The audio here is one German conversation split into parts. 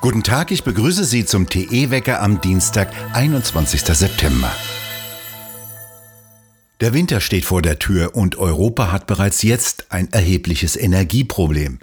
Guten Tag, ich begrüße Sie zum TE-Wecker am Dienstag, 21. September. Der Winter steht vor der Tür und Europa hat bereits jetzt ein erhebliches Energieproblem.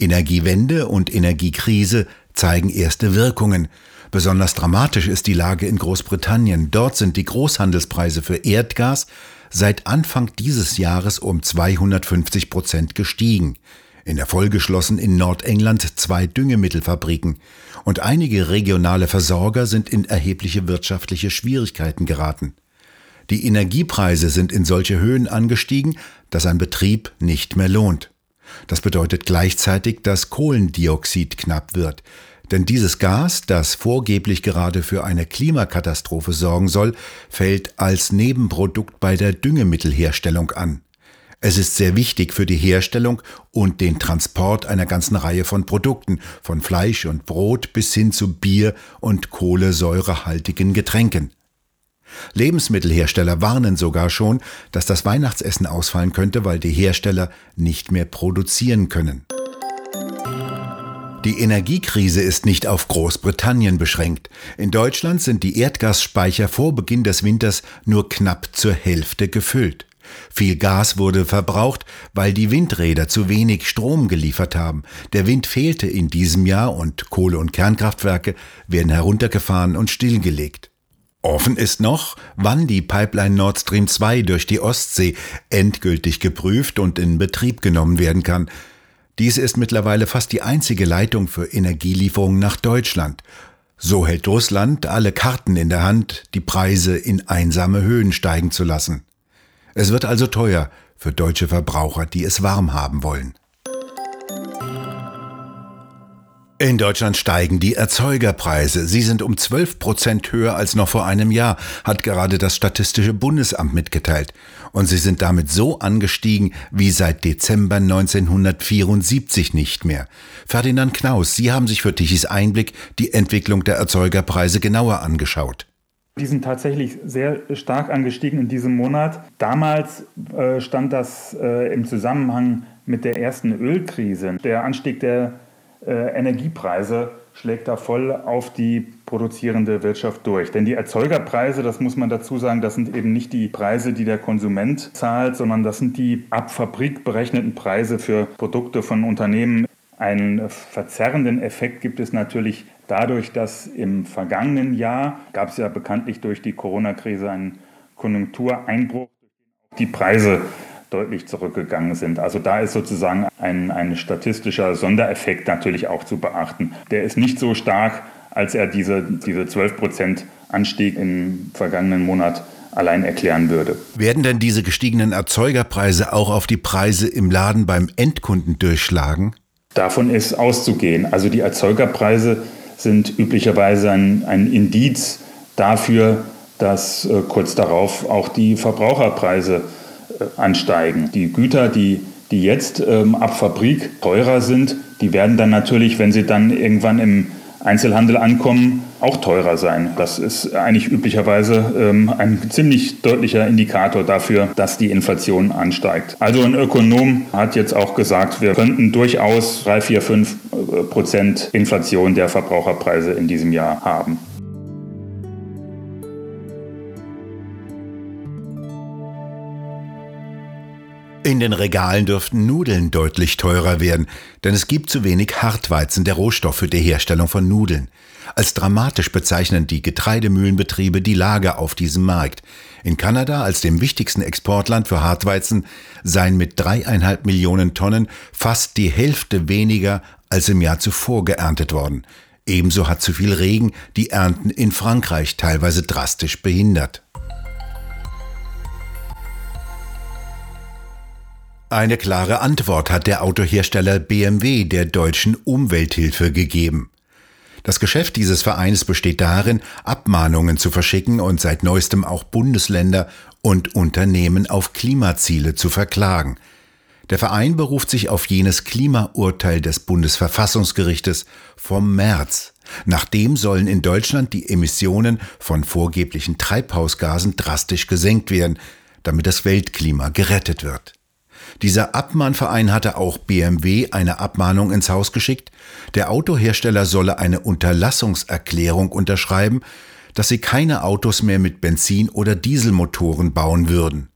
Energiewende und Energiekrise zeigen erste Wirkungen. Besonders dramatisch ist die Lage in Großbritannien. Dort sind die Großhandelspreise für Erdgas seit Anfang dieses Jahres um 250 Prozent gestiegen. In der Folge schlossen in Nordengland zwei Düngemittelfabriken und einige regionale Versorger sind in erhebliche wirtschaftliche Schwierigkeiten geraten. Die Energiepreise sind in solche Höhen angestiegen, dass ein Betrieb nicht mehr lohnt. Das bedeutet gleichzeitig, dass Kohlendioxid knapp wird, denn dieses Gas, das vorgeblich gerade für eine Klimakatastrophe sorgen soll, fällt als Nebenprodukt bei der Düngemittelherstellung an. Es ist sehr wichtig für die Herstellung und den Transport einer ganzen Reihe von Produkten, von Fleisch und Brot bis hin zu Bier und kohlensäurehaltigen Getränken. Lebensmittelhersteller warnen sogar schon, dass das Weihnachtsessen ausfallen könnte, weil die Hersteller nicht mehr produzieren können. Die Energiekrise ist nicht auf Großbritannien beschränkt. In Deutschland sind die Erdgasspeicher vor Beginn des Winters nur knapp zur Hälfte gefüllt. Viel Gas wurde verbraucht, weil die Windräder zu wenig Strom geliefert haben. Der Wind fehlte in diesem Jahr und Kohle- und Kernkraftwerke werden heruntergefahren und stillgelegt. Offen ist noch, wann die Pipeline Nord Stream 2 durch die Ostsee endgültig geprüft und in Betrieb genommen werden kann. Diese ist mittlerweile fast die einzige Leitung für Energielieferungen nach Deutschland. So hält Russland alle Karten in der Hand, die Preise in einsame Höhen steigen zu lassen. Es wird also teuer für deutsche Verbraucher, die es warm haben wollen. In Deutschland steigen die Erzeugerpreise. Sie sind um 12 Prozent höher als noch vor einem Jahr, hat gerade das Statistische Bundesamt mitgeteilt. Und sie sind damit so angestiegen wie seit Dezember 1974 nicht mehr. Ferdinand Knaus, Sie haben sich für Tichys Einblick die Entwicklung der Erzeugerpreise genauer angeschaut. Die sind tatsächlich sehr stark angestiegen in diesem Monat. Damals äh, stand das äh, im Zusammenhang mit der ersten Ölkrise. Der Anstieg der äh, Energiepreise schlägt da voll auf die produzierende Wirtschaft durch. Denn die Erzeugerpreise, das muss man dazu sagen, das sind eben nicht die Preise, die der Konsument zahlt, sondern das sind die ab Fabrik berechneten Preise für Produkte von Unternehmen. Einen verzerrenden Effekt gibt es natürlich dadurch, dass im vergangenen Jahr gab es ja bekanntlich durch die Corona-Krise einen Konjunktureinbruch, die Preise deutlich zurückgegangen sind. Also da ist sozusagen ein, ein statistischer Sondereffekt natürlich auch zu beachten. Der ist nicht so stark, als er diese, diese 12 Prozent Anstieg im vergangenen Monat allein erklären würde. Werden denn diese gestiegenen Erzeugerpreise auch auf die Preise im Laden beim Endkunden durchschlagen? Davon ist auszugehen. Also die Erzeugerpreise sind üblicherweise ein, ein Indiz dafür, dass äh, kurz darauf auch die Verbraucherpreise äh, ansteigen. Die Güter, die, die jetzt ähm, ab Fabrik teurer sind, die werden dann natürlich, wenn sie dann irgendwann im Einzelhandel ankommen, auch teurer sein. Das ist eigentlich üblicherweise ähm, ein ziemlich deutlicher Indikator dafür, dass die Inflation ansteigt. Also ein Ökonom hat jetzt auch gesagt, wir könnten durchaus 3, 4, 5 Prozent Inflation der Verbraucherpreise in diesem Jahr haben. In den Regalen dürften Nudeln deutlich teurer werden, denn es gibt zu wenig Hartweizen, der Rohstoff für die Herstellung von Nudeln. Als dramatisch bezeichnen die Getreidemühlenbetriebe die Lage auf diesem Markt. In Kanada, als dem wichtigsten Exportland für Hartweizen, seien mit dreieinhalb Millionen Tonnen fast die Hälfte weniger als im Jahr zuvor geerntet worden. Ebenso hat zu viel Regen die Ernten in Frankreich teilweise drastisch behindert. Eine klare Antwort hat der Autohersteller BMW der deutschen Umwelthilfe gegeben. Das Geschäft dieses Vereins besteht darin, Abmahnungen zu verschicken und seit neuestem auch Bundesländer und Unternehmen auf Klimaziele zu verklagen. Der Verein beruft sich auf jenes Klimaurteil des Bundesverfassungsgerichtes vom März. Nachdem sollen in Deutschland die Emissionen von vorgeblichen Treibhausgasen drastisch gesenkt werden, damit das Weltklima gerettet wird. Dieser Abmahnverein hatte auch BMW eine Abmahnung ins Haus geschickt. Der Autohersteller solle eine Unterlassungserklärung unterschreiben, dass sie keine Autos mehr mit Benzin- oder Dieselmotoren bauen würden.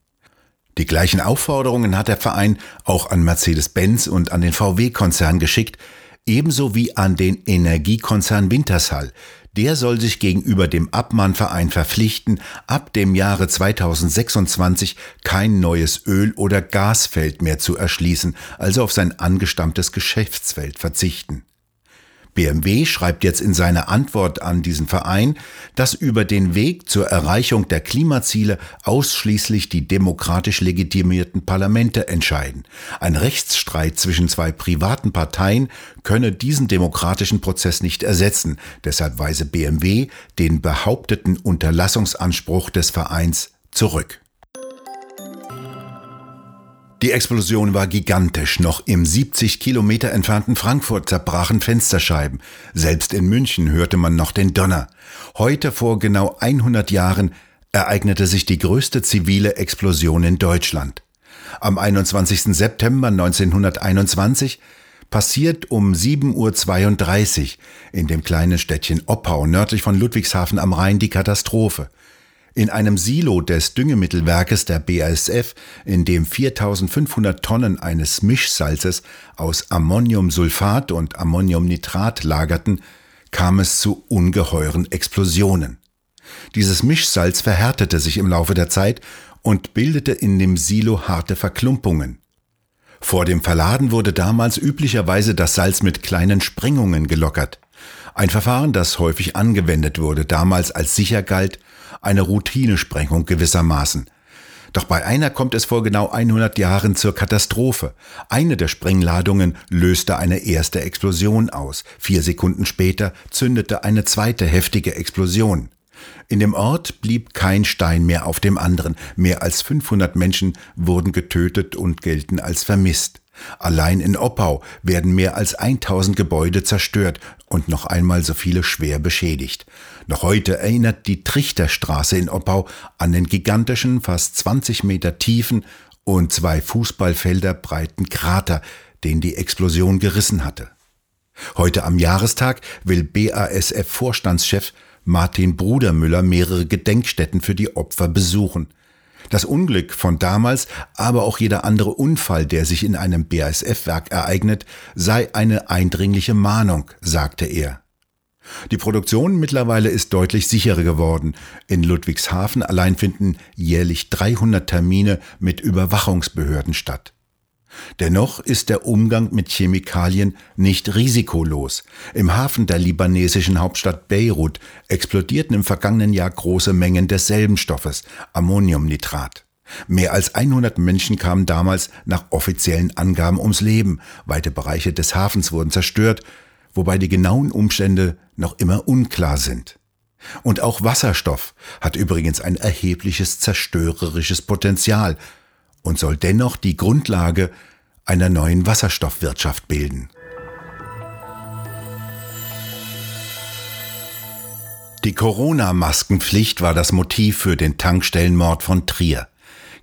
Die gleichen Aufforderungen hat der Verein auch an Mercedes-Benz und an den VW-Konzern geschickt, ebenso wie an den Energiekonzern Wintershall. Der soll sich gegenüber dem Abmahnverein verpflichten, ab dem Jahre 2026 kein neues Öl- oder Gasfeld mehr zu erschließen, also auf sein angestammtes Geschäftsfeld verzichten. BMW schreibt jetzt in seiner Antwort an diesen Verein, dass über den Weg zur Erreichung der Klimaziele ausschließlich die demokratisch legitimierten Parlamente entscheiden. Ein Rechtsstreit zwischen zwei privaten Parteien könne diesen demokratischen Prozess nicht ersetzen. Deshalb weise BMW den behaupteten Unterlassungsanspruch des Vereins zurück. Die Explosion war gigantisch. Noch im 70 Kilometer entfernten Frankfurt zerbrachen Fensterscheiben. Selbst in München hörte man noch den Donner. Heute vor genau 100 Jahren ereignete sich die größte zivile Explosion in Deutschland. Am 21. September 1921 passiert um 7.32 Uhr in dem kleinen Städtchen Oppau nördlich von Ludwigshafen am Rhein die Katastrophe. In einem Silo des Düngemittelwerkes der BASF, in dem 4500 Tonnen eines Mischsalzes aus Ammoniumsulfat und Ammoniumnitrat lagerten, kam es zu ungeheuren Explosionen. Dieses Mischsalz verhärtete sich im Laufe der Zeit und bildete in dem Silo harte Verklumpungen. Vor dem Verladen wurde damals üblicherweise das Salz mit kleinen Sprengungen gelockert. Ein Verfahren, das häufig angewendet wurde, damals als sicher galt eine Routinesprengung gewissermaßen. Doch bei einer kommt es vor genau 100 Jahren zur Katastrophe. Eine der Sprengladungen löste eine erste Explosion aus. Vier Sekunden später zündete eine zweite heftige Explosion. In dem Ort blieb kein Stein mehr auf dem anderen. Mehr als 500 Menschen wurden getötet und gelten als vermisst. Allein in Oppau werden mehr als 1000 Gebäude zerstört und noch einmal so viele schwer beschädigt. Noch heute erinnert die Trichterstraße in Oppau an den gigantischen, fast 20 Meter tiefen und zwei Fußballfelder breiten Krater, den die Explosion gerissen hatte. Heute am Jahrestag will BASF-Vorstandschef Martin Brudermüller mehrere Gedenkstätten für die Opfer besuchen. Das Unglück von damals, aber auch jeder andere Unfall, der sich in einem BASF-Werk ereignet, sei eine eindringliche Mahnung, sagte er. Die Produktion mittlerweile ist deutlich sicherer geworden. In Ludwigshafen allein finden jährlich 300 Termine mit Überwachungsbehörden statt. Dennoch ist der Umgang mit Chemikalien nicht risikolos. Im Hafen der libanesischen Hauptstadt Beirut explodierten im vergangenen Jahr große Mengen desselben Stoffes, Ammoniumnitrat. Mehr als 100 Menschen kamen damals nach offiziellen Angaben ums Leben. Weite Bereiche des Hafens wurden zerstört, wobei die genauen Umstände noch immer unklar sind. Und auch Wasserstoff hat übrigens ein erhebliches zerstörerisches Potenzial, und soll dennoch die Grundlage einer neuen Wasserstoffwirtschaft bilden. Die Corona-Maskenpflicht war das Motiv für den Tankstellenmord von Trier.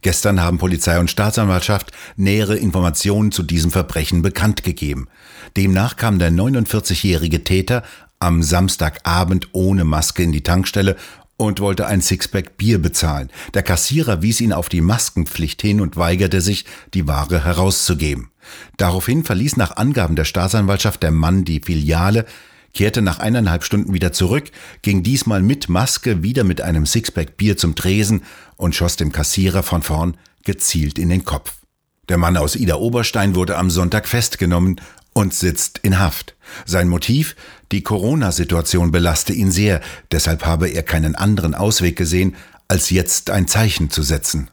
Gestern haben Polizei und Staatsanwaltschaft nähere Informationen zu diesem Verbrechen bekannt gegeben. Demnach kam der 49-jährige Täter am Samstagabend ohne Maske in die Tankstelle und wollte ein Sixpack Bier bezahlen. Der Kassierer wies ihn auf die Maskenpflicht hin und weigerte sich, die Ware herauszugeben. Daraufhin verließ nach Angaben der Staatsanwaltschaft der Mann die Filiale, kehrte nach eineinhalb Stunden wieder zurück, ging diesmal mit Maske wieder mit einem Sixpack Bier zum Tresen und schoss dem Kassierer von vorn gezielt in den Kopf. Der Mann aus Ida Oberstein wurde am Sonntag festgenommen und sitzt in Haft. Sein Motiv? Die Corona-Situation belaste ihn sehr, deshalb habe er keinen anderen Ausweg gesehen, als jetzt ein Zeichen zu setzen.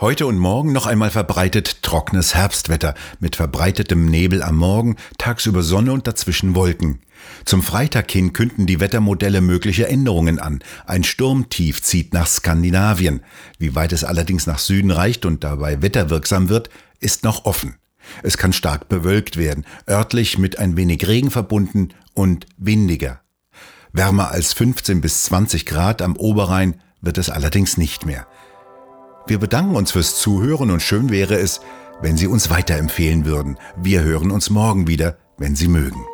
Heute und morgen noch einmal verbreitet trockenes Herbstwetter mit verbreitetem Nebel am Morgen, tagsüber Sonne und dazwischen Wolken. Zum Freitag hin künden die Wettermodelle mögliche Änderungen an. Ein Sturmtief zieht nach Skandinavien. Wie weit es allerdings nach Süden reicht und dabei wetterwirksam wird, ist noch offen. Es kann stark bewölkt werden, örtlich mit ein wenig Regen verbunden und windiger. Wärmer als 15 bis 20 Grad am Oberrhein wird es allerdings nicht mehr. Wir bedanken uns fürs Zuhören und schön wäre es, wenn Sie uns weiterempfehlen würden. Wir hören uns morgen wieder, wenn Sie mögen.